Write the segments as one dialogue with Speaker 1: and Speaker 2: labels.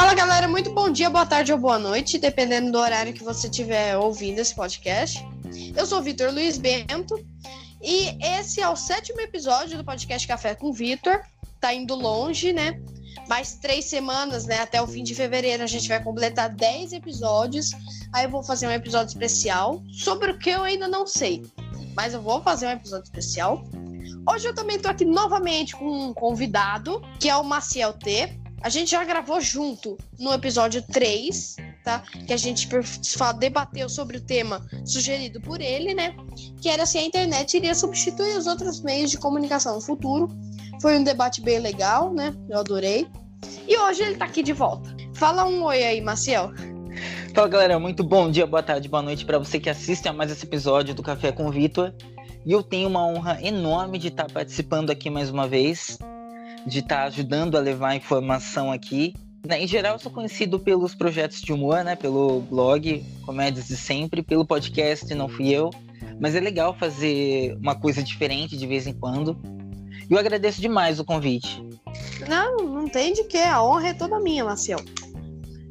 Speaker 1: Fala galera, muito bom dia, boa tarde ou boa noite, dependendo do horário que você estiver ouvindo esse podcast. Eu sou o Vitor Luiz Bento e esse é o sétimo episódio do podcast Café com Vitor. Tá indo longe, né? Mais três semanas, né? Até o fim de fevereiro a gente vai completar dez episódios. Aí eu vou fazer um episódio especial sobre o que eu ainda não sei. Mas eu vou fazer um episódio especial. Hoje eu também tô aqui novamente com um convidado, que é o Maciel T. A gente já gravou junto no episódio 3, tá? Que a gente debateu sobre o tema sugerido por ele, né? Que era se a internet iria substituir os outros meios de comunicação no futuro. Foi um debate bem legal, né? Eu adorei. E hoje ele tá aqui de volta. Fala um oi aí, Maciel.
Speaker 2: Fala galera, muito bom dia, boa tarde, boa noite para você que assiste a mais esse episódio do Café com Vitor. E eu tenho uma honra enorme de estar participando aqui mais uma vez de estar tá ajudando a levar informação aqui. Né, em geral, eu sou conhecido pelos projetos de humor, né? Pelo blog Comédias de Sempre, pelo podcast Não Fui Eu. Mas é legal fazer uma coisa diferente de vez em quando. E eu agradeço demais o convite.
Speaker 1: Não, não tem de que. A honra é toda minha, Marcel.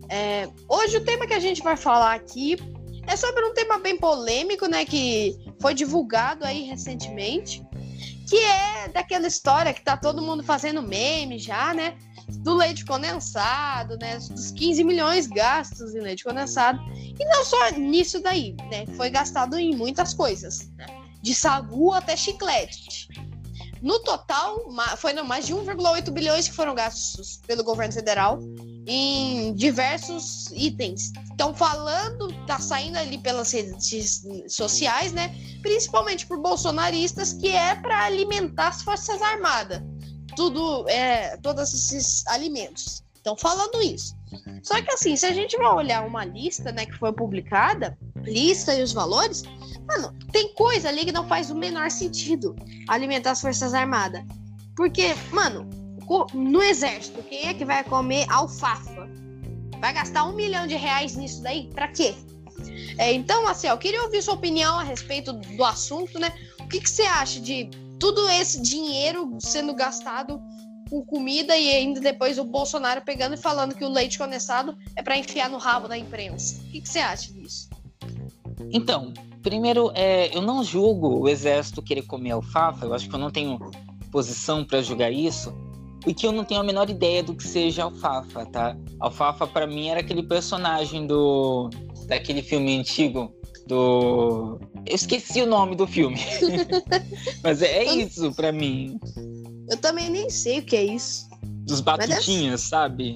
Speaker 1: É, hoje o tema que a gente vai falar aqui é sobre um tema bem polêmico, né? Que foi divulgado aí recentemente que é daquela história que tá todo mundo fazendo meme já, né? Do leite condensado, né? Dos 15 milhões gastos em leite condensado. E não só nisso daí, né? Foi gastado em muitas coisas, né? De sagu até chiclete. No total, foram mais de 1,8 bilhões que foram gastos pelo governo federal em diversos itens. Estão falando, tá saindo ali pelas redes sociais, né? Principalmente por bolsonaristas, que é para alimentar as Forças Armadas. Tudo, é, todos esses alimentos. Estão falando isso. Só que assim, se a gente vai olhar uma lista, né, que foi publicada, lista e os valores, mano, tem coisa ali que não faz o menor sentido alimentar as Forças Armadas. Porque, mano, no exército, quem é que vai comer alfafa? Vai gastar um milhão de reais nisso daí? Pra quê? É, então, assim, eu queria ouvir sua opinião a respeito do assunto, né? O que, que você acha de tudo esse dinheiro sendo gastado com comida e ainda depois o Bolsonaro pegando e falando que o leite condensado é para enfiar no rabo da imprensa? O que, que você acha disso?
Speaker 2: Então, primeiro, é, eu não julgo o exército querer comer alfafa, eu acho que eu não tenho posição para julgar isso, porque eu não tenho a menor ideia do que seja alfafa, tá? Alfafa para mim era aquele personagem do daquele filme antigo do eu esqueci o nome do filme. Mas é, é isso para mim.
Speaker 1: Eu também nem sei o que é isso.
Speaker 2: Dos batutinhas, sabe?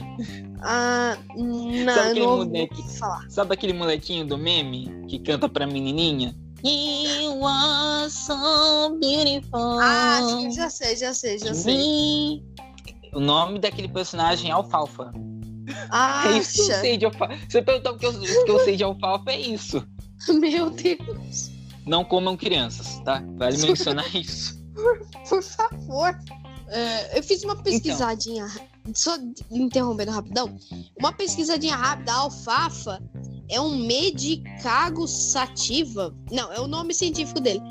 Speaker 1: Ah, não,
Speaker 2: sabe aquele, moleque, sabe aquele molequinho do meme que canta pra menininha?
Speaker 1: You are so beautiful. Ah, acho que já sei, já sei, já sei.
Speaker 2: O nome daquele personagem é Alfalfa.
Speaker 1: Ah,
Speaker 2: é isso que eu sei de alfalfa. Você perguntou o que eu, que eu sei de alfalfa, é isso.
Speaker 1: Meu Deus.
Speaker 2: Não comam crianças, tá? Vale mencionar isso.
Speaker 1: Por, por favor. É, eu fiz uma então. pesquisadinha, então. só interrompendo rapidão. Uma pesquisadinha rápida. A alfafa é um medicago sativa. Não, é o nome científico dele.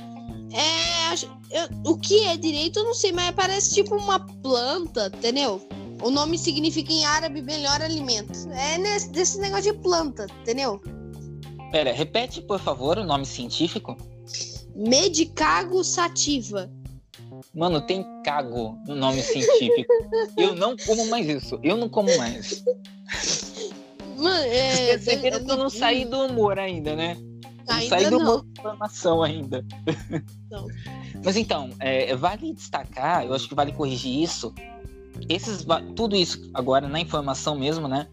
Speaker 1: É, eu, o que é direito eu não sei, mas parece tipo uma planta, entendeu? O nome significa em árabe melhor alimento. É nesse, desse negócio de planta, entendeu?
Speaker 2: Pera, repete por favor o nome científico.
Speaker 1: Medicago sativa.
Speaker 2: Mano, tem cago no nome científico. eu não como mais isso. Eu não como mais.
Speaker 1: Mano, é.
Speaker 2: Vocês perceberam que eu não saí do humor ainda, né? Não ainda saí do de informação ainda. Não. Mas então, é, vale destacar, eu acho que vale corrigir isso. Esses, tudo isso agora na informação mesmo, né?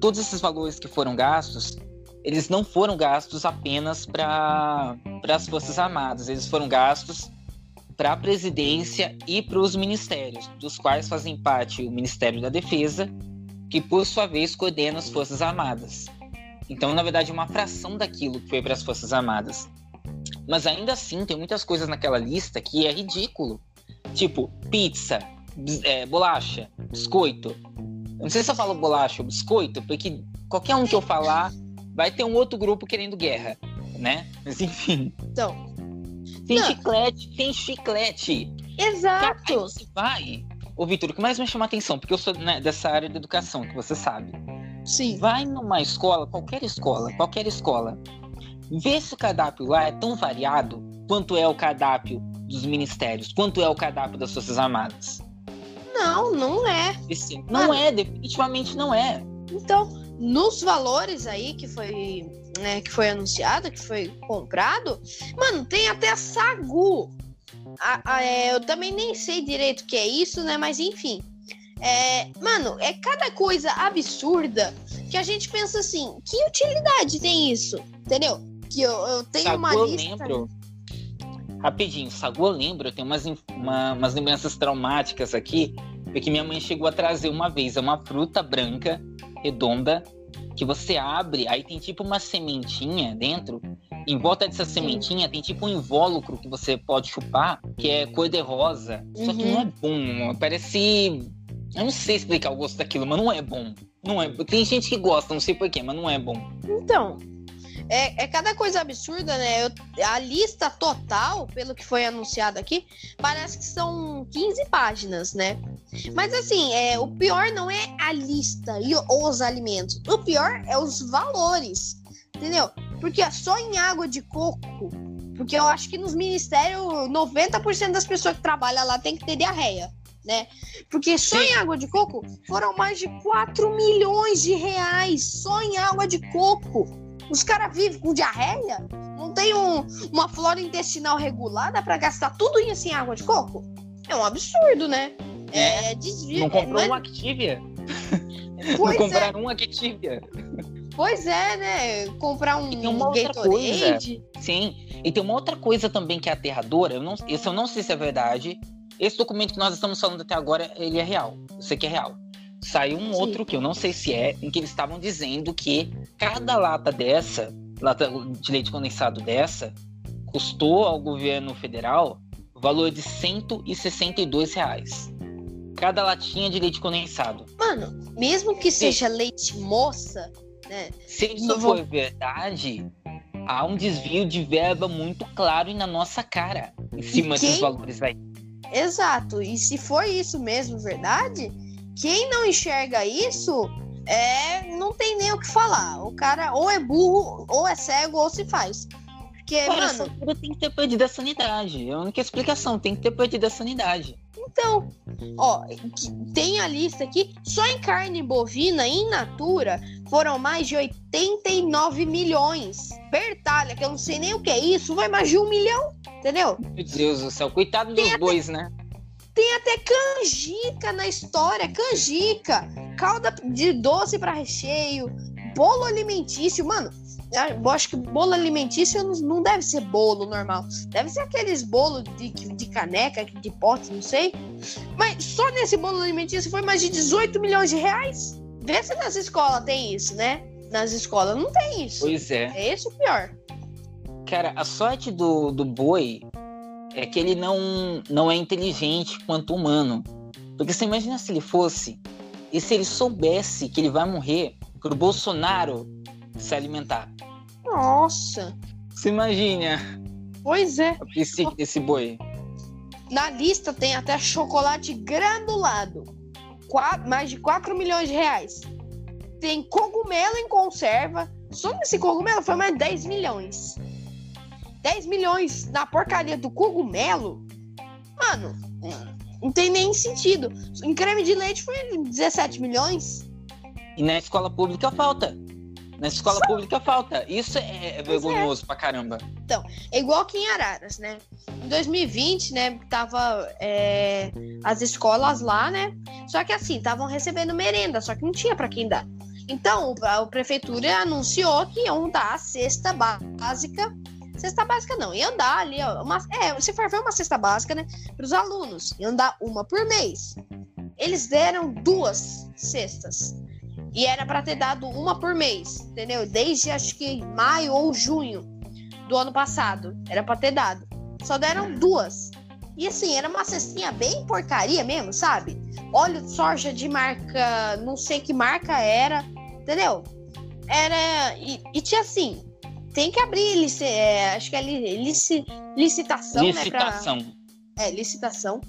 Speaker 2: Todos esses valores que foram gastos, eles não foram gastos apenas para as Forças Armadas, eles foram gastos para a presidência e para os ministérios, dos quais fazem parte o Ministério da Defesa, que por sua vez coordena as Forças Armadas. Então, na verdade, é uma fração daquilo que foi para as Forças Armadas. Mas ainda assim, tem muitas coisas naquela lista que é ridículo. Tipo, pizza, é, bolacha, biscoito. Eu não sei se eu falo bolacha ou biscoito, porque qualquer um que eu falar vai ter um outro grupo querendo guerra, né? Mas enfim.
Speaker 1: Então,
Speaker 2: tem não. chiclete, tem chiclete.
Speaker 1: Exato.
Speaker 2: Aí você vai. Ô, Vitor, o que mais me chama a atenção, porque eu sou né, dessa área de educação, que você sabe.
Speaker 1: Sim.
Speaker 2: Vai numa escola, qualquer escola, qualquer escola, vê se o cardápio lá é tão variado quanto é o cardápio dos ministérios, quanto é o cardápio das Forças Armadas.
Speaker 1: Não, não é.
Speaker 2: Não é, definitivamente não é.
Speaker 1: Então, nos valores aí que foi, né, que foi anunciado, que foi comprado, mano, tem até sagu. A, a, é, eu também nem sei direito o que é isso, né? Mas enfim. É, mano, é cada coisa absurda que a gente pensa assim, que utilidade tem isso? Entendeu? Que eu, eu tenho
Speaker 2: sagu,
Speaker 1: uma lista.
Speaker 2: Eu lembro, rapidinho, sagu eu lembro, eu tenho umas, uma, umas lembranças traumáticas aqui, porque minha mãe chegou a trazer uma vez uma fruta branca, redonda, que você abre, aí tem tipo uma sementinha dentro. Em volta dessa sementinha tem tipo um invólucro que você pode chupar, que é cor de rosa. Uhum. Só que não é uhum. bom. Parece. Eu não sei explicar o gosto daquilo, mas não é bom. Não é. Tem gente que gosta, não sei porquê, mas não é bom.
Speaker 1: Então, é, é cada coisa absurda, né? Eu, a lista total, pelo que foi anunciado aqui, parece que são 15 páginas, né? Mas assim, é, o pior não é a lista e os alimentos. O pior é os valores. Entendeu? Porque só em água de coco. Porque eu acho que nos ministérios, 90% das pessoas que trabalham lá tem que ter diarreia né? Porque só Sim. em água de coco foram mais de 4 milhões de reais só em água de coco. Os caras vivem com diarreia? Não tem um, uma flora intestinal regulada para gastar tudo isso em água de coco? É um absurdo, né?
Speaker 2: É, é desvio. Não comprou é, um Activia? Pois não compraram é. um Activia.
Speaker 1: Pois é, né? Comprar um
Speaker 2: e tem uma outra coisa. Sim. E tem uma outra coisa também que é aterradora. Eu não, isso eu não sei se é verdade. Esse documento que nós estamos falando até agora, ele é real. Eu sei que é real. Saiu um Sim. outro que eu não sei se é, em que eles estavam dizendo que cada lata dessa, lata de leite condensado dessa, custou ao governo federal o valor de 162 reais. Cada latinha de leite condensado.
Speaker 1: Mano, mesmo que seja leite moça, né?
Speaker 2: Se isso for vou... verdade, há um desvio de verba muito claro e na nossa cara em cima desses valores aí.
Speaker 1: Exato. E se for isso mesmo verdade, quem não enxerga isso é não tem nem o que falar. O cara ou é burro, ou é cego, ou se faz. Porque, cara,
Speaker 2: mano. tem que ter perdido a sanidade. É a única explicação, tem que ter perdido a sanidade.
Speaker 1: Então, ó, tem a lista aqui, só em carne bovina, in natura, foram mais de 89 milhões. Bertalha, que eu não sei nem o que é isso, vai mais de um milhão, entendeu?
Speaker 2: Meu Deus do céu, coitado dos bois, né?
Speaker 1: Tem até canjica na história, canjica, calda de doce para recheio, bolo alimentício, mano. Eu acho que bolo alimentício não deve ser bolo normal. Deve ser aqueles bolos de, de caneca, de pote, não sei. Mas só nesse bolo alimentício foi mais de 18 milhões de reais. Vê se nas escolas tem isso, né? Nas escolas não tem isso.
Speaker 2: Pois é.
Speaker 1: É esse o pior.
Speaker 2: Cara, a sorte do, do boi é que ele não, não é inteligente quanto humano. Porque você imagina se ele fosse, e se ele soubesse que ele vai morrer pro Bolsonaro se alimentar.
Speaker 1: Nossa!
Speaker 2: Você imagina?
Speaker 1: Pois é.
Speaker 2: Esse, esse boi.
Speaker 1: Na lista tem até chocolate granulado. Quatro, mais de 4 milhões de reais. Tem cogumelo em conserva. Só nesse cogumelo foi mais 10 milhões. 10 milhões na porcaria do cogumelo, mano, não tem nem sentido. Em creme de leite foi 17 milhões.
Speaker 2: E na escola pública falta. Na escola Só... pública falta. Isso é, é vergonhoso é. pra caramba.
Speaker 1: Então, é igual aqui em Araras, né? Em 2020, né, tava é, as escolas lá, né? Só que assim, estavam recebendo merenda, só que não tinha para quem dar. Então, a prefeitura anunciou que iam dar a cesta básica Cesta básica não, ia andar ali, ó, uma, é, se for ver uma cesta básica, né, para os alunos, ia andar uma por mês. Eles deram duas cestas. E era para ter dado uma por mês, entendeu? Desde acho que maio ou junho do ano passado. Era para ter dado. Só deram duas. E assim, era uma cestinha bem porcaria mesmo, sabe? Óleo de soja de marca, não sei que marca era, entendeu? Era. E, e tinha assim, tem que abrir, lic, é, acho que é lic, licitação,
Speaker 2: licitação.
Speaker 1: né? Pra, é, licitação.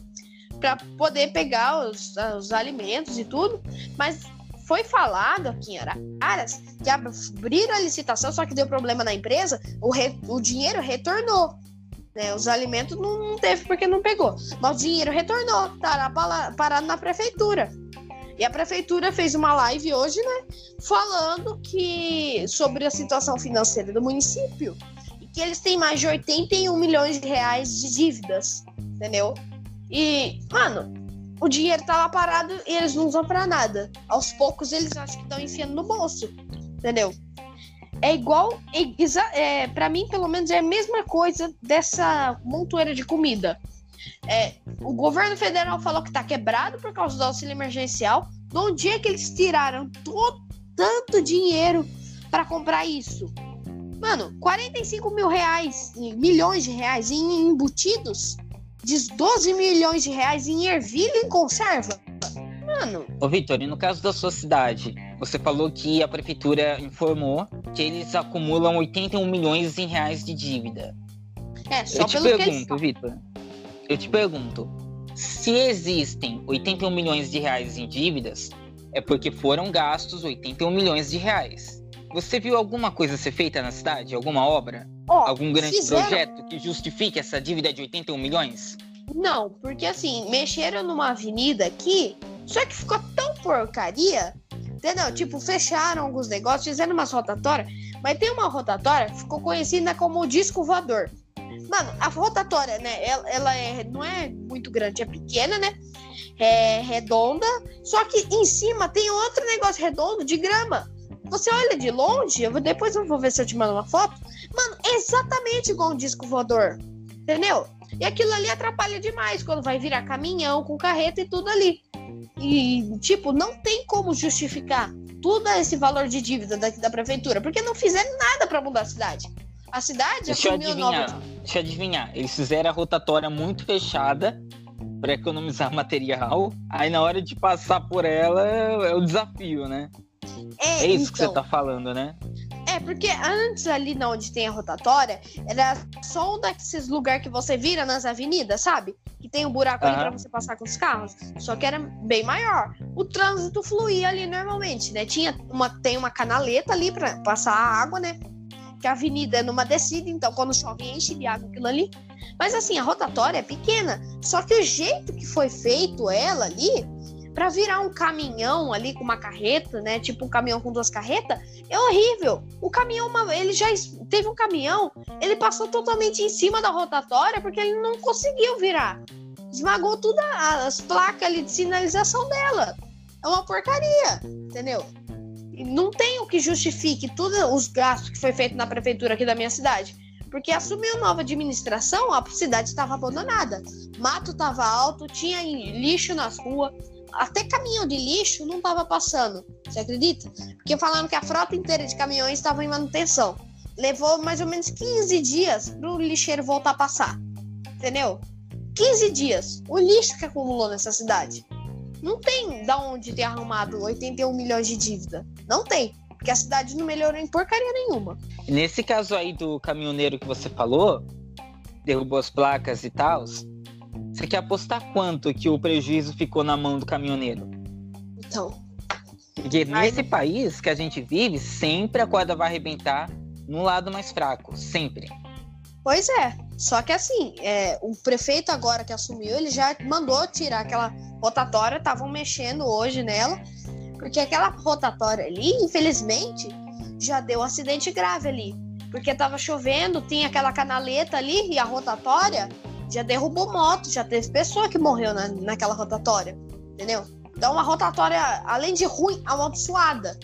Speaker 1: Para poder pegar os, os alimentos e tudo. Mas foi falado aqui em Araras que abriram a licitação, só que deu problema na empresa, o, re, o dinheiro retornou. Né? Os alimentos não, teve porque não pegou. Mas o dinheiro retornou, tá parado na prefeitura. E a prefeitura fez uma live hoje, né, falando que sobre a situação financeira do município e que eles têm mais de 81 milhões de reais de dívidas, entendeu? E, mano, o dinheiro tá lá parado e eles não usam para nada. Aos poucos eles acham que estão enfiando no bolso, entendeu? É igual, é, é para mim pelo menos é a mesma coisa dessa montoeira de comida. É, o governo federal falou que tá quebrado por causa do auxílio emergencial. De onde é que eles tiraram todo, tanto dinheiro para comprar isso? Mano, 45 mil reais, milhões de reais em embutidos de 12 milhões de reais em ervilha em conserva. Mano.
Speaker 2: Ô, Vitor, e no caso da sua cidade, você falou que a prefeitura informou que eles acumulam 81 milhões em reais de dívida.
Speaker 1: É, só
Speaker 2: eu te
Speaker 1: pelo
Speaker 2: pergunto, Vitor. Eu te pergunto, se existem 81 milhões de reais em dívidas, é porque foram gastos 81 milhões de reais. Você viu alguma coisa ser feita na cidade? Alguma obra? Oh, Algum grande fizeram... projeto que justifique essa dívida de 81 milhões?
Speaker 1: Não, porque assim, mexeram numa avenida aqui, só que ficou tão porcaria, entendeu? Tipo, fecharam alguns negócios, fizeram umas rotatórias, mas tem uma rotatória que ficou conhecida como disco voador. Mano, a rotatória, né? Ela, ela é, não é muito grande, é pequena, né? É redonda, só que em cima tem outro negócio redondo de grama. Você olha de longe, eu vou, depois eu vou ver se eu te mando uma foto. Mano, é exatamente igual um disco voador. Entendeu? E aquilo ali atrapalha demais quando vai virar caminhão com carreta e tudo ali. E, tipo, não tem como justificar todo esse valor de dívida daqui da prefeitura, porque não fizeram nada para mudar a cidade. A cidade
Speaker 2: Deixa eu adivinhar. Nova... Deixa eu adivinhar. Eles fizeram a rotatória muito fechada para economizar material. Aí na hora de passar por ela é o desafio, né? É, é isso então, que você então. tá falando, né?
Speaker 1: É, porque antes ali onde tem a rotatória, era só um desses lugares que você vira nas avenidas, sabe? Que tem um buraco uhum. ali pra você passar com os carros. Só que era bem maior. O trânsito fluía ali normalmente, né? Tinha uma, tem uma canaleta ali pra passar a água, né? Que a avenida é numa descida, então quando chove enche de água aquilo ali. Mas assim, a rotatória é pequena. Só que o jeito que foi feito ela ali para virar um caminhão ali com uma carreta, né? Tipo um caminhão com duas carretas, é horrível. O caminhão, ele já teve um caminhão, ele passou totalmente em cima da rotatória porque ele não conseguiu virar. Esmagou todas as placas ali de sinalização dela. É uma porcaria, entendeu? Não tem o que justifique todos os gastos que foi feito na prefeitura aqui da minha cidade. Porque assumiu nova administração, a cidade estava abandonada. Mato estava alto, tinha lixo nas ruas, até caminhão de lixo não estava passando. Você acredita? Porque falaram que a frota inteira de caminhões estava em manutenção. Levou mais ou menos 15 dias para o lixeiro voltar a passar. Entendeu? 15 dias. O lixo que acumulou nessa cidade. Não tem da onde ter arrumado 81 milhões de dívida. Não tem. Porque a cidade não melhorou em porcaria nenhuma.
Speaker 2: Nesse caso aí do caminhoneiro que você falou, derrubou as placas e tal, você quer apostar quanto que o prejuízo ficou na mão do caminhoneiro?
Speaker 1: Então.
Speaker 2: Porque nesse país que a gente vive, sempre a corda vai arrebentar no lado mais fraco. Sempre.
Speaker 1: Pois é. Só que assim, é, o prefeito agora que assumiu, ele já mandou tirar aquela rotatória, estavam mexendo hoje nela, porque aquela rotatória ali, infelizmente, já deu um acidente grave ali. Porque tava chovendo, tinha aquela canaleta ali e a rotatória já derrubou moto, já teve pessoa que morreu na, naquela rotatória, entendeu? Então, uma rotatória, além de ruim, amaldiçoada.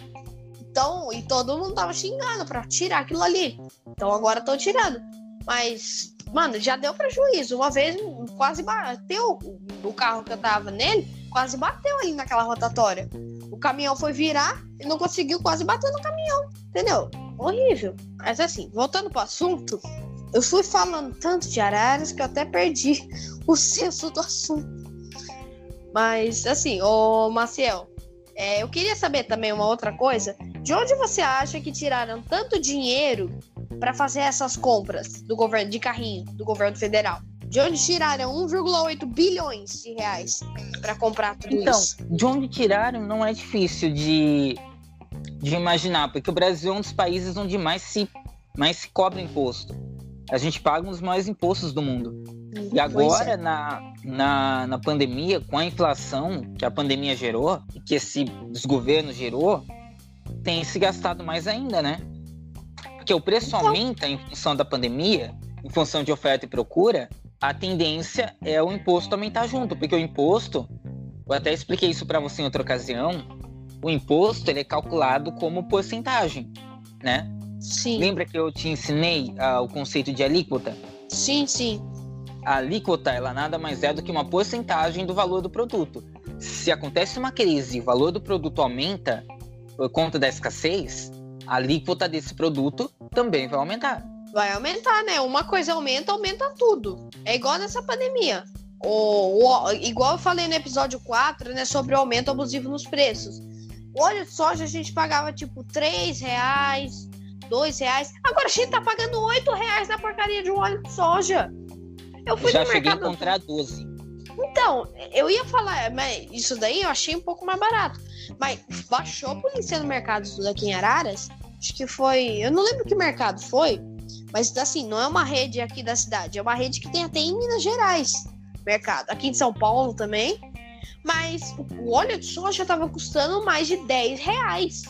Speaker 1: Então, e todo mundo tava xingando pra tirar aquilo ali. Então, agora estão tirando. Mas, mano, já deu prejuízo. Uma vez quase bateu o carro que eu tava nele, quase bateu ali naquela rotatória. O caminhão foi virar e não conseguiu, quase bater no caminhão, entendeu? Horrível. Mas assim, voltando pro assunto, eu fui falando tanto de araras que eu até perdi o senso do assunto. Mas, assim, ô Maciel, é, eu queria saber também uma outra coisa. De onde você acha que tiraram tanto dinheiro para fazer essas compras do governo de carrinho do governo federal? De onde tiraram 1,8 bilhões de reais para comprar tudo
Speaker 2: então,
Speaker 1: isso?
Speaker 2: Então, de onde tiraram não é difícil de, de imaginar, porque o Brasil é um dos países onde mais se, mais se cobra imposto. A gente paga um dos maiores impostos do mundo. E agora, é. na, na, na pandemia, com a inflação que a pandemia gerou, que esse desgoverno gerou, tem se gastado mais ainda, né? Porque o preço então... aumenta em função da pandemia, em função de oferta e procura, a tendência é o imposto aumentar junto, porque o imposto, eu até expliquei isso para você em outra ocasião, o imposto ele é calculado como porcentagem, né?
Speaker 1: Sim.
Speaker 2: Lembra que eu te ensinei uh, o conceito de alíquota?
Speaker 1: Sim, sim.
Speaker 2: A alíquota ela nada mais é do que uma porcentagem do valor do produto. Se acontece uma crise e o valor do produto aumenta por conta da escassez, a alíquota desse produto também vai aumentar.
Speaker 1: Vai aumentar, né? Uma coisa aumenta, aumenta tudo. É igual nessa pandemia. O, o, igual eu falei no episódio 4, né? Sobre o aumento abusivo nos preços. O óleo de soja a gente pagava tipo 3 reais, 2 reais. Agora a gente tá pagando 8 reais na porcaria de um óleo de soja.
Speaker 2: Eu fui Já no cheguei mercado... a encontrar 12.
Speaker 1: Então, eu ia falar, mas isso daí eu achei um pouco mais barato. Mas baixou a polícia no mercado daqui em Araras. Acho que foi. Eu não lembro que mercado foi. Mas assim, não é uma rede aqui da cidade, é uma rede que tem até em Minas Gerais mercado. Aqui em São Paulo também. Mas o óleo de soja estava custando mais de 10 reais.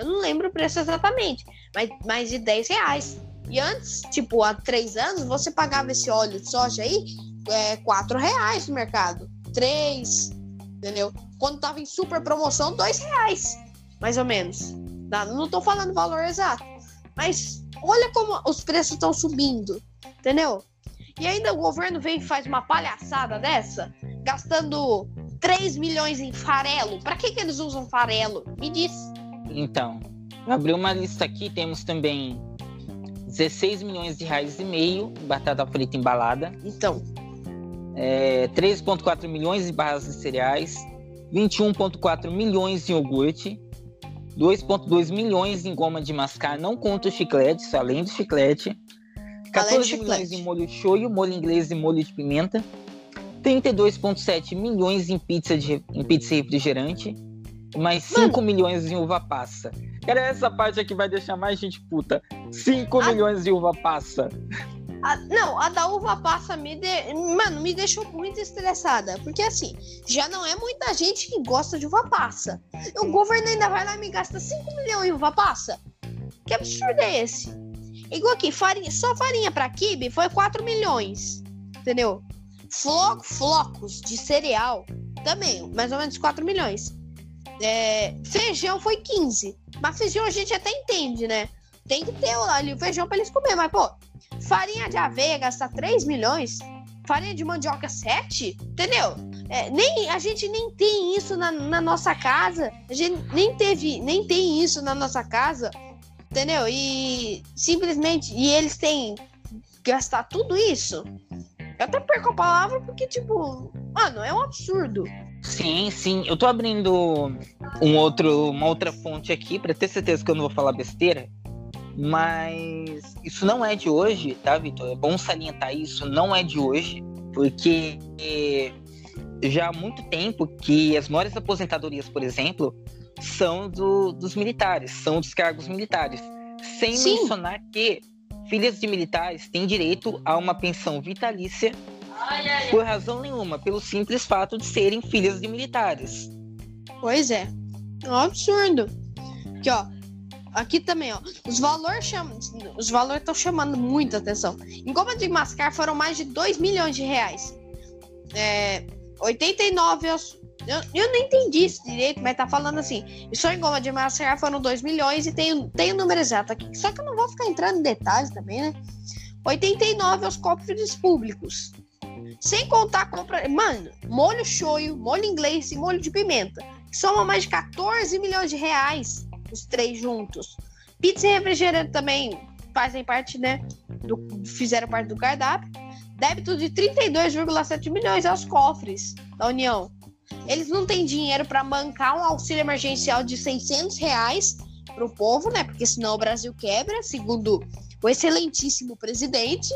Speaker 1: Eu não lembro o preço exatamente, mas mais de 10 reais. E antes, tipo, há três anos, você pagava esse óleo de soja aí é, 4 reais no mercado. 3, entendeu? Quando tava em super promoção, 2 reais, mais ou menos. Não, tô falando valor exato. Mas olha como os preços estão subindo, entendeu? E ainda o governo vem e faz uma palhaçada dessa, gastando 3 milhões em farelo. Para que, que eles usam farelo? Me diz.
Speaker 2: Então, abri uma lista aqui, temos também 16 milhões de reais e meio batata frita embalada.
Speaker 1: Então.
Speaker 2: É, 3,4 milhões de barras de cereais, 21,4 milhões em iogurte, 2,2 milhões em goma de mascar, não conta o chiclete, isso além do chiclete. 14 milhões em molho shoyu, molho inglês e molho de pimenta. 32,7 milhões em pizza, de, em pizza refrigerante. Mais 5 milhões em uva passa. Cara, essa parte aqui vai deixar mais gente puta. 5 milhões de uva passa.
Speaker 1: A, não, a da uva passa me de... Mano, me deixou muito estressada. Porque assim, já não é muita gente que gosta de uva passa. O governo ainda vai lá e me gasta 5 milhões em uva passa? Que absurdo é esse? Igual aqui, farinha, só farinha pra kibe foi 4 milhões. Entendeu? Flo, flocos de cereal também, mais ou menos 4 milhões. É, feijão foi 15. Mas feijão a gente até entende, né? Tem que ter ali o feijão pra eles comer. Mas, pô, Farinha de aveia gastar 3 milhões. Farinha de mandioca 7? Entendeu? É, nem, a gente nem tem isso na, na, nossa casa. A gente nem teve, nem tem isso na nossa casa. Entendeu? E simplesmente. E eles têm gastar tudo isso. Eu até perco a palavra porque, tipo, mano, é um absurdo.
Speaker 2: Sim, sim. Eu tô abrindo um outro, uma outra fonte aqui para ter certeza que eu não vou falar besteira. Mas isso não é de hoje, tá, Vitor? É bom salientar isso, não é de hoje, porque já há muito tempo que as maiores aposentadorias, por exemplo, são do, dos militares, são dos cargos militares. Sem Sim. mencionar que filhas de militares têm direito a uma pensão vitalícia por razão nenhuma, pelo simples fato de serem filhas de militares.
Speaker 1: Pois é. É um absurdo. Aqui, ó. Aqui também, ó. Os valores chamam, os valores estão chamando muita atenção. Em goma de mascar foram mais de 2 milhões de reais. É, 89 eu, eu, não entendi isso direito, mas tá falando assim. Só em goma de mascar foram 2 milhões e tem, tem o número exato aqui. Só que eu não vou ficar entrando em detalhes também, né? 89 aos cofres públicos. Sem contar a compra. Mano, molho shoyu, molho inglês e molho de pimenta. Soma mais de 14 milhões de reais os três juntos. Pizza e refrigerante também fazem parte, né? Do, fizeram parte do cardápio. Débito de 32,7 milhões aos cofres da União. Eles não têm dinheiro para bancar um auxílio emergencial de 600 reais para o povo, né? Porque senão o Brasil quebra, segundo o excelentíssimo presidente.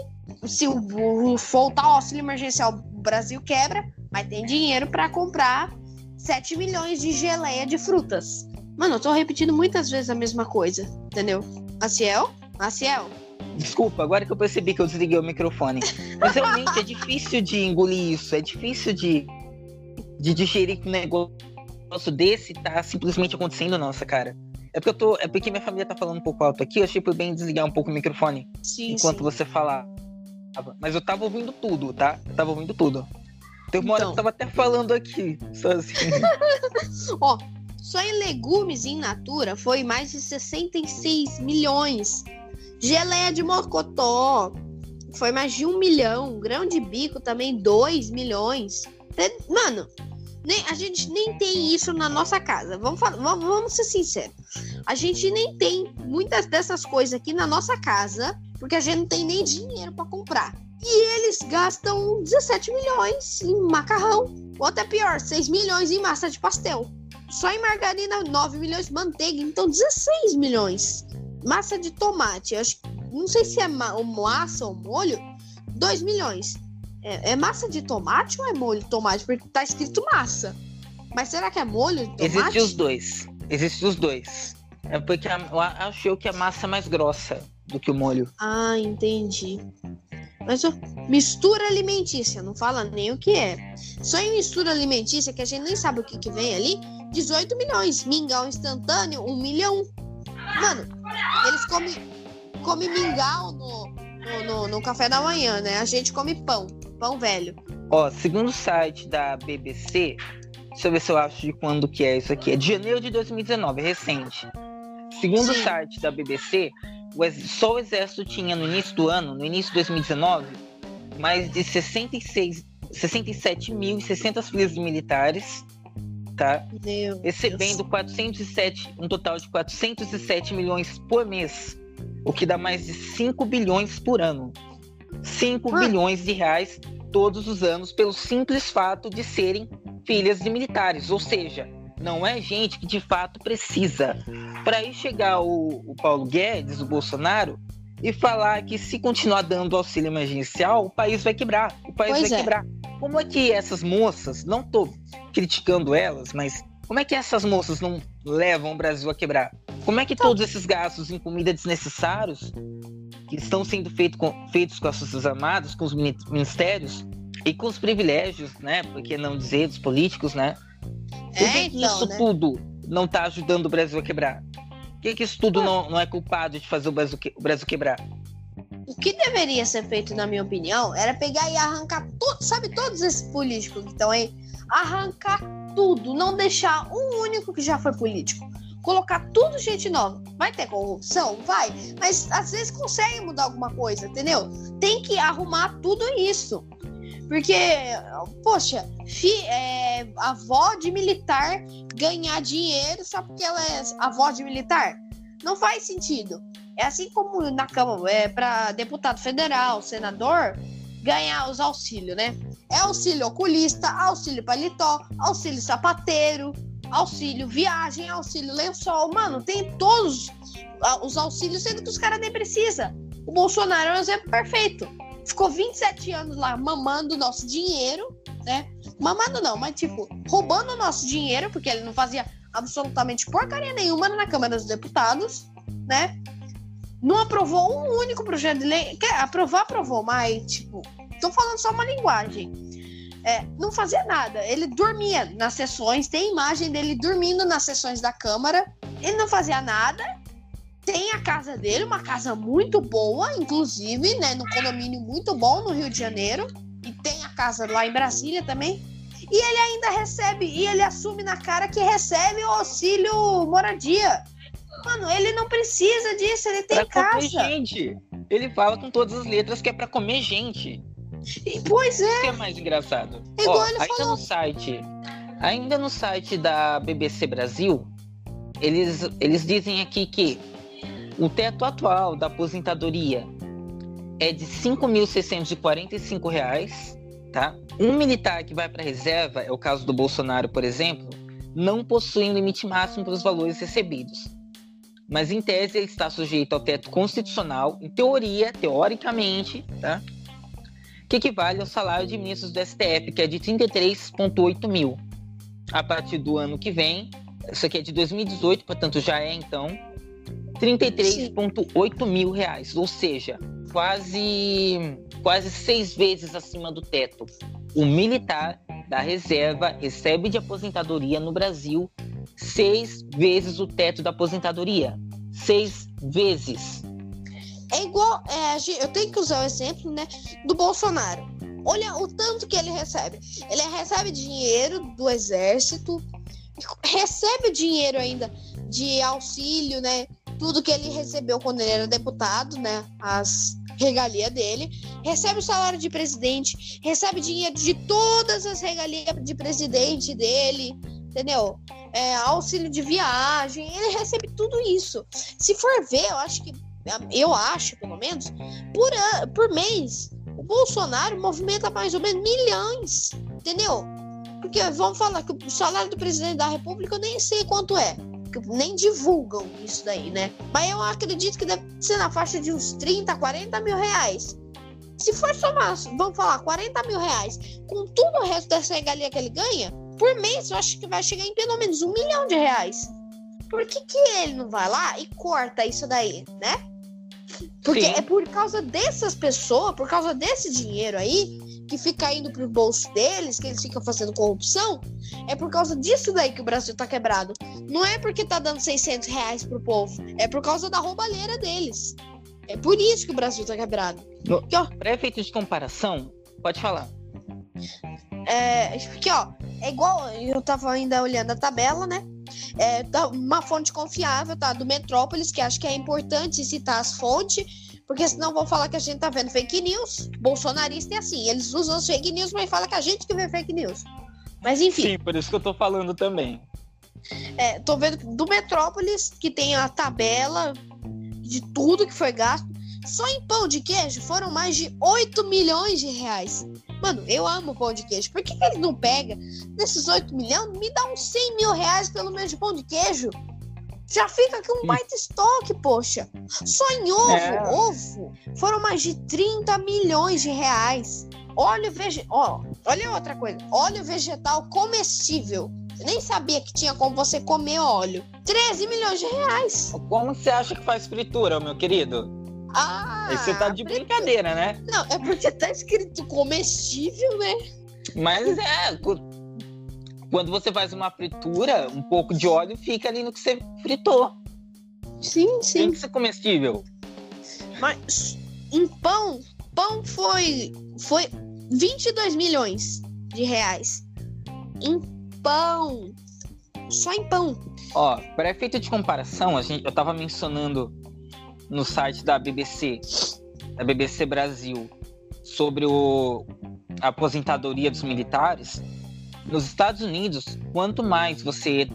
Speaker 1: Se o, faltar auxílio emergencial, o Brasil quebra, mas tem dinheiro para comprar 7 milhões de geleia de frutas. Mano, eu tô repetindo muitas vezes a mesma coisa, entendeu? Maciel? Maciel?
Speaker 2: Desculpa, agora que eu percebi que eu desliguei o microfone. Mas realmente é difícil de engolir isso, é difícil de, de digerir que um negócio desse tá simplesmente acontecendo nossa cara. É porque eu tô. É porque minha família tá falando um pouco alto aqui, eu achei por bem desligar um pouco o microfone
Speaker 1: sim,
Speaker 2: enquanto
Speaker 1: sim.
Speaker 2: você falava. Mas eu tava ouvindo tudo, tá? Eu tava ouvindo tudo. Teve uma então. hora que eu tava até falando aqui, sozinho.
Speaker 1: Ó, só em legumes in natura foi mais de 66 milhões. Geleia de mocotó foi mais de um milhão. Grão de bico também 2 milhões. Mano, nem, a gente nem tem isso na nossa casa. Vamos, falar, vamos, ser sinceros. A gente nem tem muitas dessas coisas aqui na nossa casa, porque a gente não tem nem dinheiro para comprar. E eles gastam 17 milhões em macarrão. Ou até pior, 6 milhões em massa de pastel. Só em margarina, 9 milhões, manteiga, então 16 milhões. Massa de tomate, acho, não sei se é ma massa ou molho, 2 milhões. É, é, massa de tomate ou é molho de tomate? Porque tá escrito massa. Mas será que é molho de tomate?
Speaker 2: Existem os dois. Existem os dois. É porque eu achei que a massa é mais grossa do que o molho.
Speaker 1: Ah, entendi. Mas mistura alimentícia, não fala nem o que é. Só em mistura alimentícia, que a gente nem sabe o que, que vem ali, 18 milhões. Mingau instantâneo, 1 milhão. Mano, eles comem come mingau no, no, no, no café da manhã, né? A gente come pão. Pão velho.
Speaker 2: Ó, segundo o site da BBC, deixa eu ver se eu acho de quando que é isso aqui. É de janeiro de 2019, é recente. Segundo Sim. o site da BBC, só o exército tinha no início do ano, no início de 2019, mais de 66, 67.600 filhas militares, tá?
Speaker 1: Meu
Speaker 2: recebendo
Speaker 1: Deus.
Speaker 2: 407, um total de 407 milhões por mês, o que dá mais de 5 bilhões por ano. 5 ah. bilhões de reais todos os anos pelo simples fato de serem filhas de militares, ou seja, não é gente que de fato precisa. Para aí chegar o, o, Paulo Guedes, o Bolsonaro, e falar que se continuar dando auxílio emergencial, o país vai quebrar. O país
Speaker 1: pois
Speaker 2: vai
Speaker 1: é.
Speaker 2: quebrar. Como é que essas moças, não estou criticando elas, mas como é que essas moças não levam o Brasil a quebrar? Como é que todos esses gastos em comida desnecessários que estão sendo feito com, feitos com as Forças Armadas, com os ministérios e com os privilégios, né? Porque não dizer dos políticos, né?
Speaker 1: É,
Speaker 2: Por que, que
Speaker 1: então,
Speaker 2: isso
Speaker 1: né?
Speaker 2: tudo não está ajudando o Brasil a quebrar? Por que, que isso tudo não, não é culpado de fazer o Brasil, que- o Brasil quebrar?
Speaker 1: O que deveria ser feito, na minha opinião, era pegar e arrancar tudo, sabe, todos esses políticos que estão aí, arrancar tudo, não deixar um único que já foi político. Colocar tudo gente nova. Vai ter corrupção? Vai. Mas às vezes consegue mudar alguma coisa, entendeu? Tem que arrumar tudo isso. Porque, poxa, fi, é, avó de militar ganhar dinheiro só porque ela é avó de militar? Não faz sentido. É assim como na Câmara, é para deputado federal, senador, ganhar os auxílios, né? É auxílio oculista, auxílio paletó, auxílio sapateiro, auxílio viagem, auxílio lençol. Mano, tem todos os auxílios, sendo que os caras nem precisam. O Bolsonaro é um exemplo perfeito. Ficou 27 anos lá mamando nosso dinheiro, né? Mamando não, mas tipo, roubando o nosso dinheiro, porque ele não fazia absolutamente porcaria nenhuma na Câmara dos Deputados, né? Não aprovou um único projeto de lei. Quer aprovar, aprovou, mas, tipo, tô falando só uma linguagem. É, não fazia nada. Ele dormia nas sessões, tem imagem dele dormindo nas sessões da Câmara. Ele não fazia nada. Tem a casa dele, uma casa muito boa, inclusive, né? No condomínio muito bom no Rio de Janeiro. E tem a casa lá em Brasília também. E ele ainda recebe, e ele assume na cara que recebe o auxílio moradia. Mano, ele não precisa disso, ele tem
Speaker 2: pra comer
Speaker 1: casa.
Speaker 2: gente. Ele fala com todas as letras que é pra comer gente.
Speaker 1: E, pois é,
Speaker 2: Isso que é mais engraçado.
Speaker 1: É igual
Speaker 2: Ó, ainda
Speaker 1: falou.
Speaker 2: no site, ainda no site da BBC Brasil, eles, eles dizem aqui que o teto atual da aposentadoria é de 5.645 reais, tá? Um militar que vai para reserva, é o caso do Bolsonaro, por exemplo, não possui um limite máximo para os valores recebidos. mas em tese ele está sujeito ao teto constitucional, em teoria, teoricamente, tá? Que equivale ao salário de ministros do STF, que é de 33,8 mil. A partir do ano que vem, isso aqui é de 2018, portanto já é então 33,8 mil reais, ou seja, quase quase seis vezes acima do teto. O militar da reserva recebe de aposentadoria no Brasil seis vezes o teto da aposentadoria. Seis vezes.
Speaker 1: É igual. É, eu tenho que usar o exemplo né, do Bolsonaro. Olha o tanto que ele recebe. Ele recebe dinheiro do exército, recebe dinheiro ainda de auxílio, né? Tudo que ele recebeu quando ele era deputado, né? As regalias dele, recebe o salário de presidente, recebe dinheiro de todas as regalias de presidente dele, entendeu? É, auxílio de viagem, ele recebe tudo isso. Se for ver, eu acho que eu acho, pelo menos, por, por mês, o Bolsonaro movimenta mais ou menos milhões, entendeu? Porque vamos falar que o salário do presidente da República eu nem sei quanto é. Nem divulgam isso daí, né? Mas eu acredito que deve ser na faixa de uns 30, 40 mil reais. Se for somar, vamos falar, 40 mil reais, com tudo o resto dessa regalia que ele ganha, por mês eu acho que vai chegar em pelo menos um milhão de reais. Por que, que ele não vai lá e corta isso daí, né? Porque Sim. é por causa dessas pessoas, por causa desse dinheiro aí, que fica indo pro bolso deles, que eles ficam fazendo corrupção, é por causa disso daí que o Brasil tá quebrado. Não é porque tá dando 600 reais pro povo, é por causa da roubalheira deles. É por isso que o Brasil tá quebrado.
Speaker 2: Aqui, ó. Pra efeito de comparação, pode falar.
Speaker 1: É, porque, ó, é igual, eu tava ainda olhando a tabela, né? É, uma fonte confiável, tá? Do Metrópolis, que acho que é importante citar as fontes, porque senão vão falar que a gente tá vendo fake news. Bolsonarista é assim, eles usam as fake news, mas fala que a gente que vê fake news. Mas enfim.
Speaker 2: Sim, por isso que eu tô falando também.
Speaker 1: É, tô vendo do Metrópolis, que tem a tabela de tudo que foi gasto. Só em pão de queijo foram mais de 8 milhões de reais. Mano, eu amo pão de queijo. Por que, que ele não pega desses 8 milhões? Me dá uns 100 mil reais pelo menos de pão de queijo. Já fica aqui um baita estoque, poxa. Só em ovo, é. ovo, foram mais de 30 milhões de reais. Óleo vegetal. Oh, olha outra coisa. Óleo vegetal comestível. Eu nem sabia que tinha como você comer óleo. 13 milhões de reais.
Speaker 2: Como você acha que faz fritura, meu querido?
Speaker 1: Ah!
Speaker 2: Aí você tá de brincadeira, né?
Speaker 1: Não, é porque tá escrito comestível, né?
Speaker 2: Mas é. Quando você faz uma fritura, um pouco de óleo fica ali no que você fritou.
Speaker 1: Sim, sim. Tem
Speaker 2: que ser comestível.
Speaker 1: Mas em pão, pão foi, foi 22 milhões de reais. Em pão. Só em pão.
Speaker 2: Ó, para efeito de comparação, a gente, eu tava mencionando no site da BBC, da BBC Brasil, sobre o, a aposentadoria dos militares, nos Estados Unidos, quanto mais você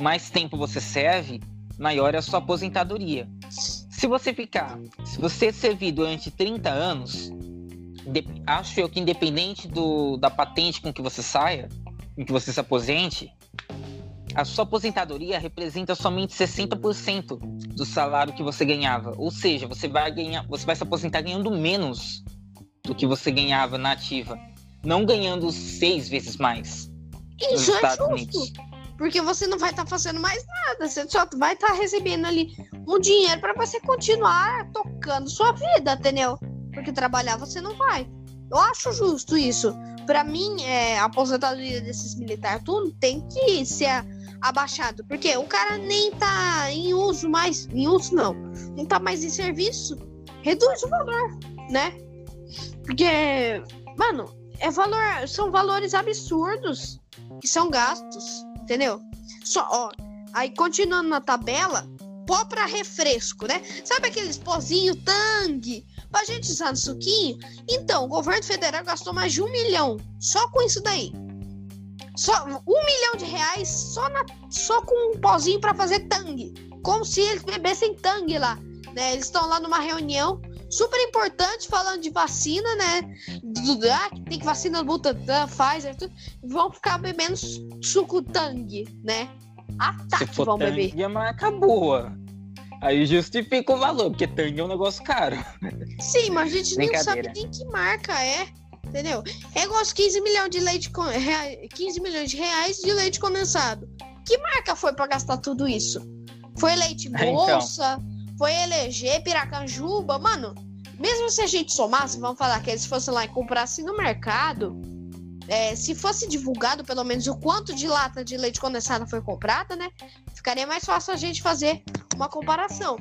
Speaker 2: mais tempo você serve, maior é a sua aposentadoria. Se você ficar, se você servir durante 30 anos, de, acho eu que independente do, da patente com que você saia, com que você se aposente, a sua aposentadoria representa somente 60% do salário que você ganhava. Ou seja, você vai ganhar, você vai se aposentar ganhando menos do que você ganhava na ativa, não ganhando seis vezes mais.
Speaker 1: Isso é justo. Unidos. Porque você não vai estar tá fazendo mais nada, você só vai estar tá recebendo ali um dinheiro para você continuar tocando sua vida, entendeu? Porque trabalhar você não vai. Eu acho justo isso. Para mim, é, a aposentadoria desses militares tudo tem que ser abaixado, porque o cara nem tá em uso mais, em uso não, não tá mais em serviço, reduz o valor, né? Porque, mano, é valor, são valores absurdos que são gastos, entendeu? Só, ó, aí continuando na tabela, pó para refresco, né? Sabe aqueles pozinho Tang pra gente usar no suquinho? Então, o governo federal gastou mais de um milhão só com isso daí. Só um milhão de reais só, na, só com um pozinho para fazer tangue. Como se eles bebessem tangue lá. Né? Eles estão lá numa reunião super importante falando de vacina, né? Do, ah, tem que vacina Butantan, Pfizer, tudo. Vão ficar bebendo suco tangue, né? Tá
Speaker 2: Se vão beber. É marca boa. Aí justifica o valor, porque tangue é um negócio caro.
Speaker 1: Sim, mas a gente nem sabe nem que marca é. Entendeu? É igual os 15 milhões de leite 15 milhões de reais de leite condensado. Que marca foi para gastar tudo isso? Foi leite bolsa, então. foi eleger Piracanjuba, mano. Mesmo se a gente somasse, vamos falar que eles fossem lá e comprassem no mercado, é, se fosse divulgado pelo menos o quanto de lata de leite condensado foi comprada, né? Ficaria mais fácil a gente fazer uma comparação.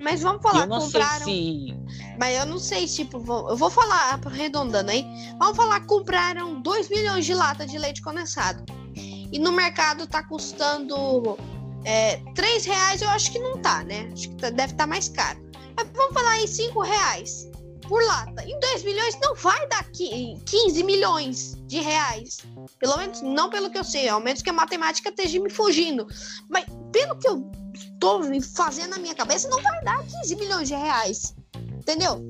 Speaker 1: Mas vamos falar,
Speaker 2: eu não compraram. Sei se...
Speaker 1: Mas eu não sei, tipo, vou... eu vou falar arredondando aí. Vamos falar compraram 2 milhões de lata de leite condensado. E no mercado tá custando é, 3 reais, eu acho que não tá, né? Acho que tá, deve estar tá mais caro. Mas vamos falar em 5 reais por lata. Em 2 milhões não vai dar 15 milhões de reais. Pelo menos, não pelo que eu sei, ao menos que a matemática esteja me fugindo. Mas pelo que eu estou fazendo na minha cabeça, não vai dar 15 milhões de reais. Entendeu?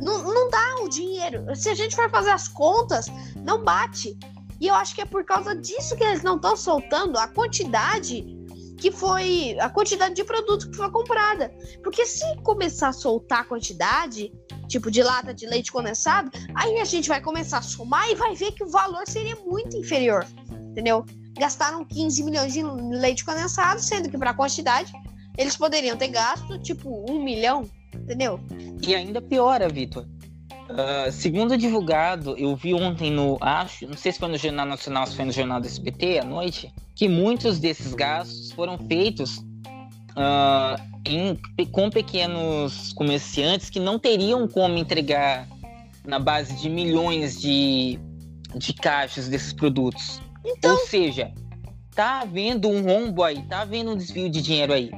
Speaker 1: Não, não dá o dinheiro. Se a gente for fazer as contas, não bate. E eu acho que é por causa disso que eles não estão soltando a quantidade que foi. a quantidade de produto que foi comprada. Porque se começar a soltar a quantidade, tipo de lata de leite condensado, aí a gente vai começar a somar e vai ver que o valor seria muito inferior, entendeu? Gastaram 15 milhões de leite condensado, sendo que para quantidade eles poderiam ter gasto tipo um milhão, entendeu?
Speaker 2: E ainda piora, Vitor. Uh, segundo divulgado, eu vi ontem no, acho, não sei se foi no Jornal Nacional, se foi no Jornal do SBT à noite, que muitos desses gastos foram feitos uh, em, com pequenos comerciantes que não teriam como entregar na base de milhões de, de caixas desses produtos. Então... Ou seja, tá havendo um rombo aí, tá havendo um desvio de dinheiro aí.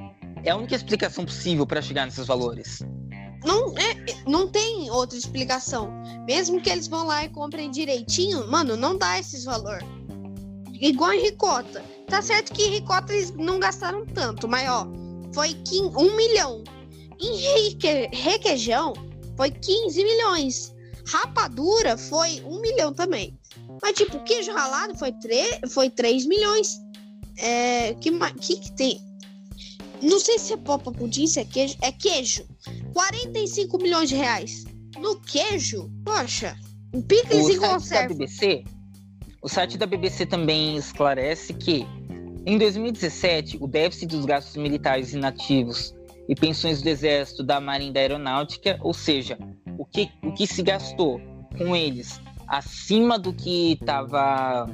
Speaker 2: É a única explicação possível para chegar nesses valores.
Speaker 1: Não, é, não tem outra explicação. Mesmo que eles vão lá e comprem direitinho, mano, não dá esses valores. Igual em ricota. Tá certo que ricota eles não gastaram tanto, mas ó, foi 1 milhão. Em requeijão foi 15 milhões. Rapadura foi 1 milhão também. Mas, tipo, queijo ralado foi, 3, foi 3 milhões. É, que, que que tem? Não sei se é popa pudim, se é queijo. É queijo. 45 milhões de reais. No queijo, poxa, um picles
Speaker 2: e conserva. Da BBC, o site da BBC também esclarece que em 2017, o déficit dos gastos militares inativos e pensões do Exército, da Marinha e da Aeronáutica, ou seja, o que, o que se gastou com eles acima do que estava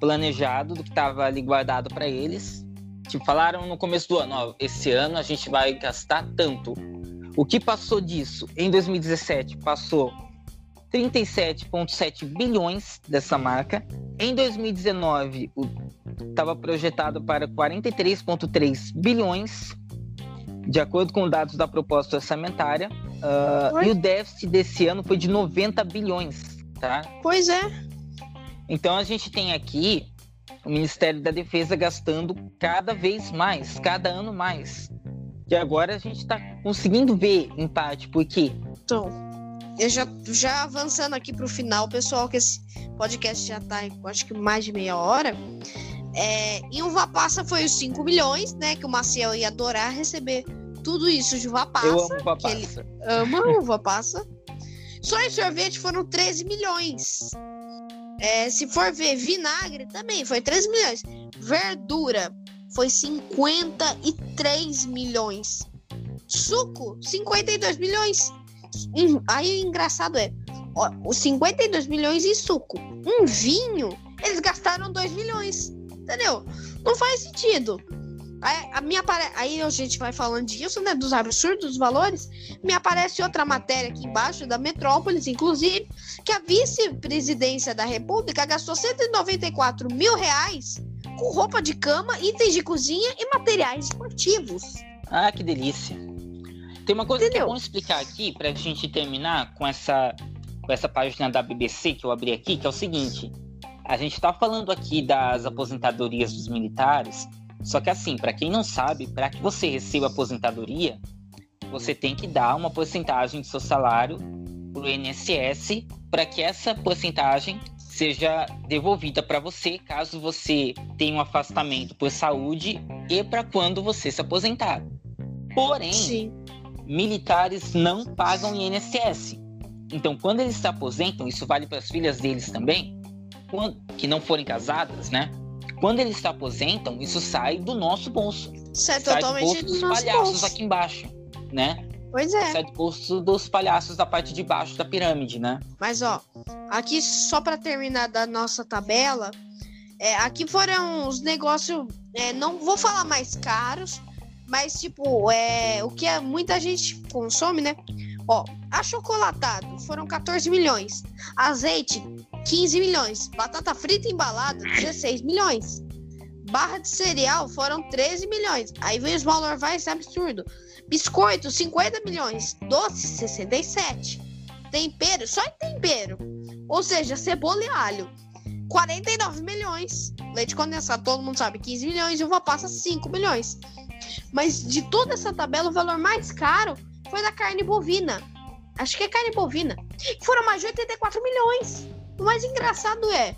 Speaker 2: planejado, do que estava ali guardado para eles. Tipo, falaram no começo do ano, ó, esse ano a gente vai gastar tanto. O que passou disso? Em 2017 passou 37,7 bilhões dessa marca. Em 2019, estava projetado para 43,3 bilhões, de acordo com dados da proposta orçamentária. Uh, e o déficit desse ano foi de 90 bilhões, tá?
Speaker 1: Pois é.
Speaker 2: Então a gente tem aqui o Ministério da Defesa gastando cada vez mais, cada ano mais. E agora a gente está conseguindo ver empate, porque.
Speaker 1: Então, eu já, já avançando aqui para o final, pessoal, que esse podcast já está, acho que mais de meia hora. É, em uva passa foi os 5 milhões, né? Que o Maciel ia adorar receber tudo isso de uva passa.
Speaker 2: Eu amo uva passa.
Speaker 1: Ele ama uva passa. Só em sorvete foram 13 milhões. É, se for ver vinagre, também foi 13 milhões. Verdura foi 53 milhões. Suco, 52 milhões. Hum, aí o engraçado é, os 52 milhões em suco. Um vinho, eles gastaram 2 milhões. Entendeu? Não faz sentido. Aí, a minha aí a gente vai falando disso, né? Dos absurdos valores. Me aparece outra matéria aqui embaixo, da Metrópolis, inclusive, que a vice-presidência da República gastou 194 mil reais com roupa de cama, itens de cozinha e materiais esportivos.
Speaker 2: Ah, que delícia. Tem uma coisa Entendeu? que é bom explicar aqui pra gente terminar com essa, com essa página da BBC que eu abri aqui, que é o seguinte. A gente está falando aqui das aposentadorias dos militares, só que assim, para quem não sabe, para que você receba aposentadoria, você tem que dar uma porcentagem do seu salário para o INSS para que essa porcentagem seja devolvida para você caso você tenha um afastamento por saúde e para quando você se aposentar. Porém, Sim. militares não pagam INSS. Então, quando eles se aposentam, isso vale para as filhas deles também, quando, que não forem casadas, né? Quando eles se aposentam, isso sai do nosso bolso.
Speaker 1: Isso é sai totalmente do bolso dos
Speaker 2: palhaços
Speaker 1: bolso.
Speaker 2: aqui embaixo, né?
Speaker 1: Pois é.
Speaker 2: Sai do bolso dos palhaços da parte de baixo da pirâmide, né?
Speaker 1: Mas ó, aqui só para terminar da nossa tabela, é, aqui foram os negócios, é, não vou falar mais caros, mas tipo, é, o que é, muita gente consome, né? Ó, achocolatado foram 14 milhões. Azeite, 15 milhões. Batata frita embalada, 16 milhões. Barra de cereal foram 13 milhões. Aí vem os valores ser absurdo. Biscoito, 50 milhões. Doce, 67. Tempero, só em tempero. Ou seja, cebola e alho. 49 milhões. Leite condensado, todo mundo sabe, 15 milhões. E uva passa, 5 milhões. Mas de toda essa tabela, o valor mais caro foi da carne bovina. Acho que é carne bovina. Foram mais de 84 milhões. O mais engraçado é,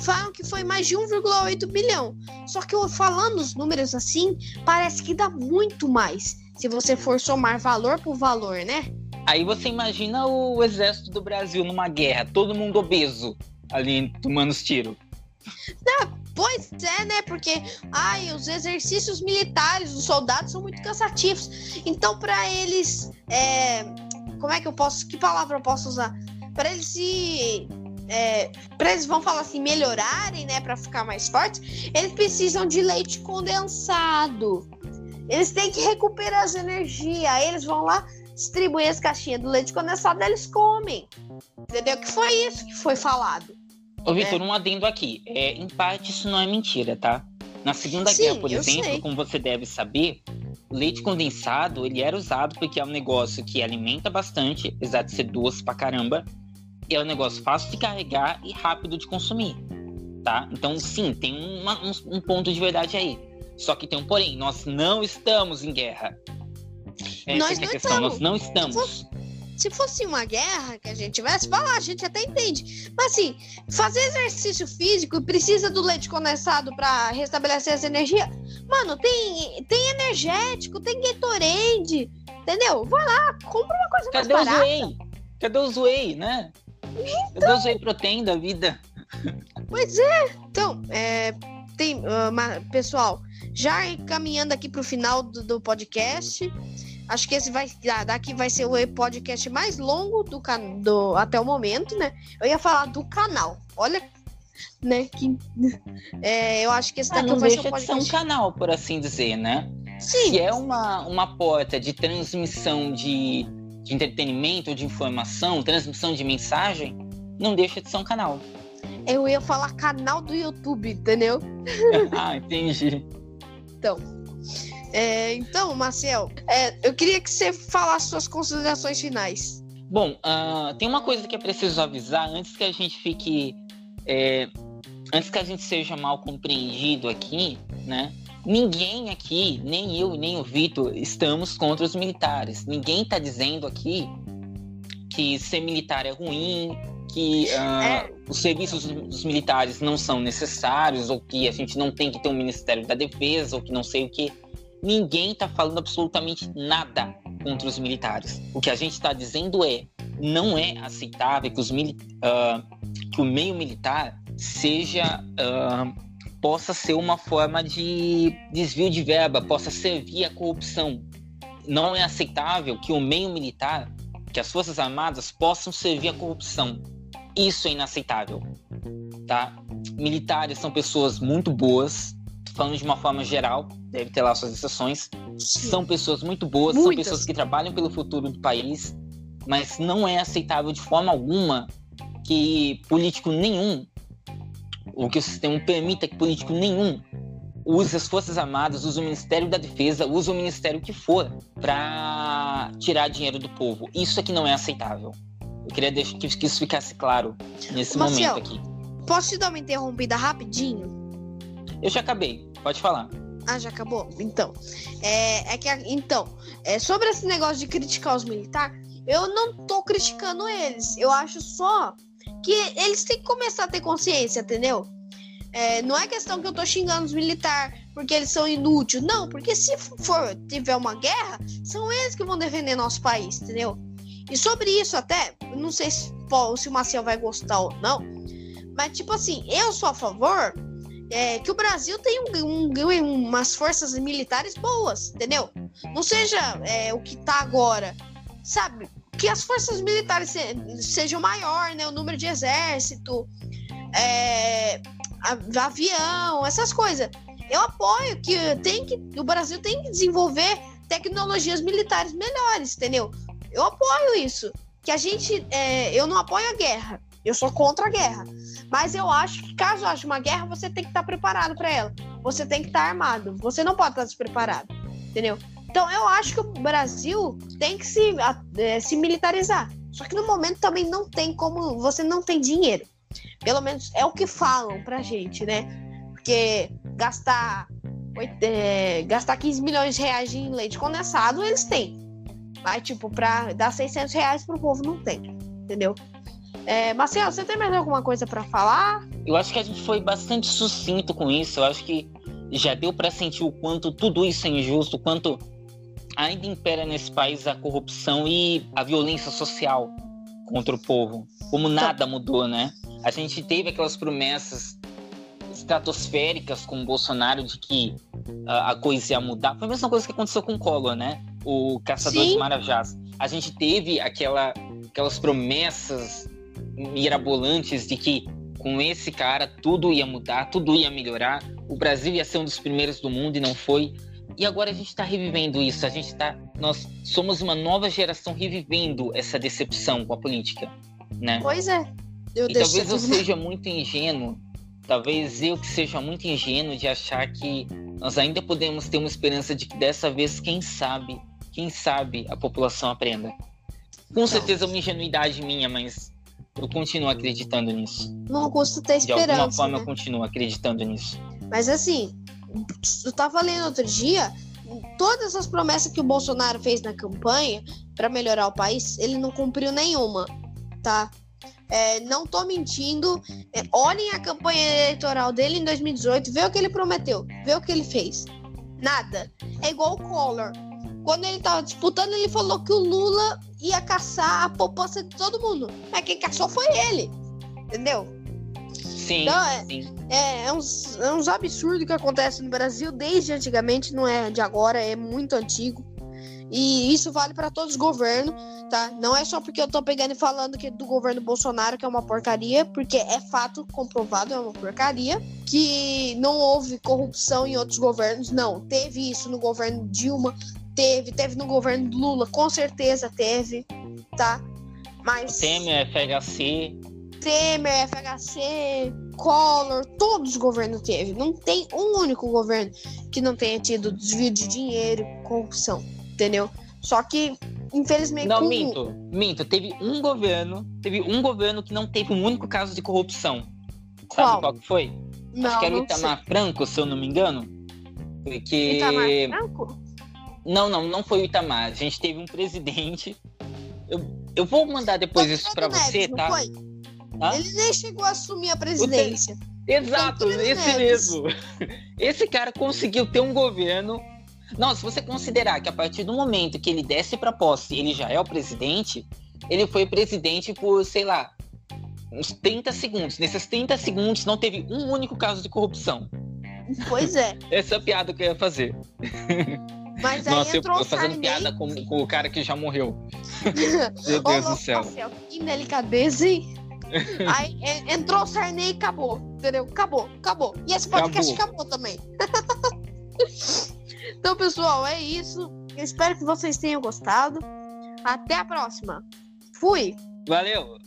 Speaker 1: falam que foi mais de 1,8 bilhão. Só que falando os números assim, parece que dá muito mais. Se você for somar valor por valor, né?
Speaker 2: Aí você imagina o exército do Brasil numa guerra, todo mundo obeso ali tomando os tiros.
Speaker 1: pois é, né? Porque ai, os exercícios militares dos soldados são muito cansativos. Então, para eles. É, como é que eu posso. Que palavra eu posso usar? Para eles se. É, para eles vão falar assim, melhorarem, né? Para ficar mais fortes, eles precisam de leite condensado. Eles têm que recuperar as energias. Aí eles vão lá, distribuir as caixinhas do leite condensado, eles comem. Entendeu? Que foi isso que foi falado.
Speaker 2: Ô, Vitor, é. um adendo aqui. É, em parte, isso não é mentira, tá? Na Segunda Sim, Guerra, por exemplo, sei. como você deve saber, o leite condensado ele era usado porque é um negócio que alimenta bastante, apesar de ser doce pra caramba. É um negócio fácil de carregar e rápido de consumir, tá? Então, sim, tem uma, um, um ponto de verdade aí. Só que tem um porém, nós não estamos em guerra.
Speaker 1: Essa nós é a questão,
Speaker 2: estamos. nós não estamos
Speaker 1: se fosse uma guerra que a gente tivesse, falar, a gente até entende. Mas assim, fazer exercício físico precisa do leite condensado para restabelecer essa energia. Mano, tem, tem energético, tem Gatorade, entendeu? Vai lá, compra uma coisa
Speaker 2: Cadê
Speaker 1: mais
Speaker 2: barata. Cadê o Whey? Cadê o Whey, né? Então... O Whey Protein da vida?
Speaker 1: Pois é. Então, é, tem, uh, pessoal, já caminhando aqui para o final do, do podcast, Acho que esse vai daqui vai ser o podcast mais longo do, do até o momento, né? Eu ia falar do canal. Olha, né? Que, é, eu acho que esse
Speaker 2: ah, daqui ah, vai ser um podcast. De ser um canal, por assim dizer, né?
Speaker 1: Sim.
Speaker 2: Se é uma, uma porta de transmissão de, de entretenimento, de informação, transmissão de mensagem, não deixa de ser um canal.
Speaker 1: Eu ia falar canal do YouTube, entendeu?
Speaker 2: ah, entendi.
Speaker 1: Então, é, então, Marcel, é, eu queria que você falasse suas considerações finais.
Speaker 2: Bom, uh, tem uma coisa que é preciso avisar antes que a gente fique. É, antes que a gente seja mal compreendido aqui, né? Ninguém aqui, nem eu nem o Vitor, estamos contra os militares. Ninguém está dizendo aqui que ser militar é ruim, que uh, é. os serviços dos militares não são necessários, ou que a gente não tem que ter um Ministério da Defesa, ou que não sei o que ninguém está falando absolutamente nada contra os militares. O que a gente está dizendo é não é aceitável que, os uh, que o meio militar seja uh, possa ser uma forma de desvio de verba, possa servir à corrupção. Não é aceitável que o meio militar, que as forças armadas possam servir à corrupção. Isso é inaceitável, tá? Militares são pessoas muito boas, falando de uma forma geral, deve ter lá suas exceções. Sim. São pessoas muito boas, Muitas. são pessoas que trabalham pelo futuro do país, mas não é aceitável de forma alguma que político nenhum, ou que o sistema permita que político nenhum use as Forças Armadas, use o Ministério da Defesa, use o Ministério que for para tirar dinheiro do povo. Isso aqui não é aceitável. Eu queria deixar que isso ficasse claro nesse Marcial, momento aqui.
Speaker 1: Posso te dar uma interrompida rapidinho?
Speaker 2: Eu já acabei, pode falar.
Speaker 1: Ah, já acabou? Então. É, é que. Então, é, sobre esse negócio de criticar os militares, eu não tô criticando eles. Eu acho só que eles têm que começar a ter consciência, entendeu? É, não é questão que eu tô xingando os militares porque eles são inúteis. Não, porque se for tiver uma guerra, são eles que vão defender nosso país, entendeu? E sobre isso até, não sei se, se o Maciel vai gostar ou não, mas tipo assim, eu sou a favor é, que o Brasil tenha um, um, umas forças militares boas, entendeu? Não seja é, o que tá agora, sabe? Que as forças militares se, sejam maior, né? O número de exército, é, avião, essas coisas. Eu apoio que tem que o Brasil tem que desenvolver tecnologias militares melhores, entendeu? Eu apoio isso. Que a gente, é, eu não apoio a guerra. Eu sou contra a guerra. Mas eu acho que caso haja uma guerra, você tem que estar preparado para ela. Você tem que estar armado. Você não pode estar despreparado. Entendeu? Então eu acho que o Brasil tem que se, é, se militarizar. Só que no momento também não tem como. Você não tem dinheiro. Pelo menos é o que falam pra gente, né? Porque gastar, é, gastar 15 milhões de reais em leite condensado, eles têm. Mas, tipo, pra dar 600 reais pro povo, não tem. Entendeu? É, Marcelo, você tem mais alguma coisa para falar?
Speaker 2: Eu acho que a gente foi bastante sucinto com isso. Eu acho que já deu para sentir o quanto tudo isso é injusto, o quanto ainda impera nesse país a corrupção e a violência social contra o povo. Como nada mudou, né? A gente teve aquelas promessas estratosféricas com o Bolsonaro de que uh, a coisa ia mudar. Foi a mesma coisa que aconteceu com o Collor, né? O Caçador Sim. de Marajás. A gente teve aquela, aquelas promessas mirabolantes de que com esse cara tudo ia mudar, tudo ia melhorar, o Brasil ia ser um dos primeiros do mundo e não foi. E agora a gente está revivendo isso, a gente tá, nós somos uma nova geração revivendo essa decepção com a política, né?
Speaker 1: Pois é.
Speaker 2: Eu e talvez eu seja muito ingênuo, talvez eu que seja muito ingênuo de achar que nós ainda podemos ter uma esperança de que dessa vez, quem sabe, quem sabe a população aprenda. Com certeza é uma ingenuidade minha, mas eu continuo acreditando nisso.
Speaker 1: Não custa ter esperança. De
Speaker 2: alguma forma
Speaker 1: né?
Speaker 2: eu continuo acreditando nisso.
Speaker 1: Mas assim, eu tava lendo outro dia, todas as promessas que o Bolsonaro fez na campanha para melhorar o país, ele não cumpriu nenhuma, tá? É, não tô mentindo. É, olhem a campanha eleitoral dele em 2018, vê o que ele prometeu, vê o que ele fez. Nada. É igual o Collor. Quando ele tava disputando, ele falou que o Lula ia caçar a poupança de todo mundo. Mas quem caçou foi ele. Entendeu?
Speaker 2: Sim. Então,
Speaker 1: é,
Speaker 2: sim.
Speaker 1: é, é, uns, é uns absurdos que acontecem no Brasil desde antigamente, não é de agora, é muito antigo. E isso vale para todos os governos, tá? Não é só porque eu tô pegando e falando que é do governo Bolsonaro que é uma porcaria, porque é fato comprovado, é uma porcaria, que não houve corrupção em outros governos. Não, teve isso no governo Dilma, teve, teve no governo Lula, com certeza teve, tá? Mas.
Speaker 2: Temer, FHC.
Speaker 1: Temer, FHC, Collor, todos os governos teve. Não tem um único governo que não tenha tido desvio de dinheiro, corrupção entendeu? Só que, infelizmente.
Speaker 2: Não, com... minto, minto. Teve um governo, teve um governo que não teve um único caso de corrupção. Qual? Sabe qual que foi?
Speaker 1: Não,
Speaker 2: Acho que era
Speaker 1: o
Speaker 2: Itamar Franco, se eu não me engano. Porque.
Speaker 1: Itamar Franco?
Speaker 2: Não, não, não foi o Itamar. A gente teve um presidente. Eu, eu vou mandar depois isso para você, tá? Foi?
Speaker 1: Ele nem chegou a assumir a presidência.
Speaker 2: Exato, esse Neves. mesmo. Esse cara conseguiu ter um governo não, se você considerar que a partir do momento que ele desce para posse, ele já é o presidente, ele foi presidente por, sei lá, uns 30 segundos. Nesses 30 segundos não teve um único caso de corrupção.
Speaker 1: Pois é.
Speaker 2: Essa é a piada que eu ia fazer.
Speaker 1: Mas aí Nossa, entrou
Speaker 2: eu, eu fazendo piada com, com, o cara que já morreu. Meu Deus do céu.
Speaker 1: céu. Que delicadeza, hein? aí entrou o Sarney e acabou. Entendeu? Acabou, acabou. E esse podcast acabou, acabou também. Então, pessoal, é isso. Eu espero que vocês tenham gostado. Até a próxima. Fui.
Speaker 2: Valeu.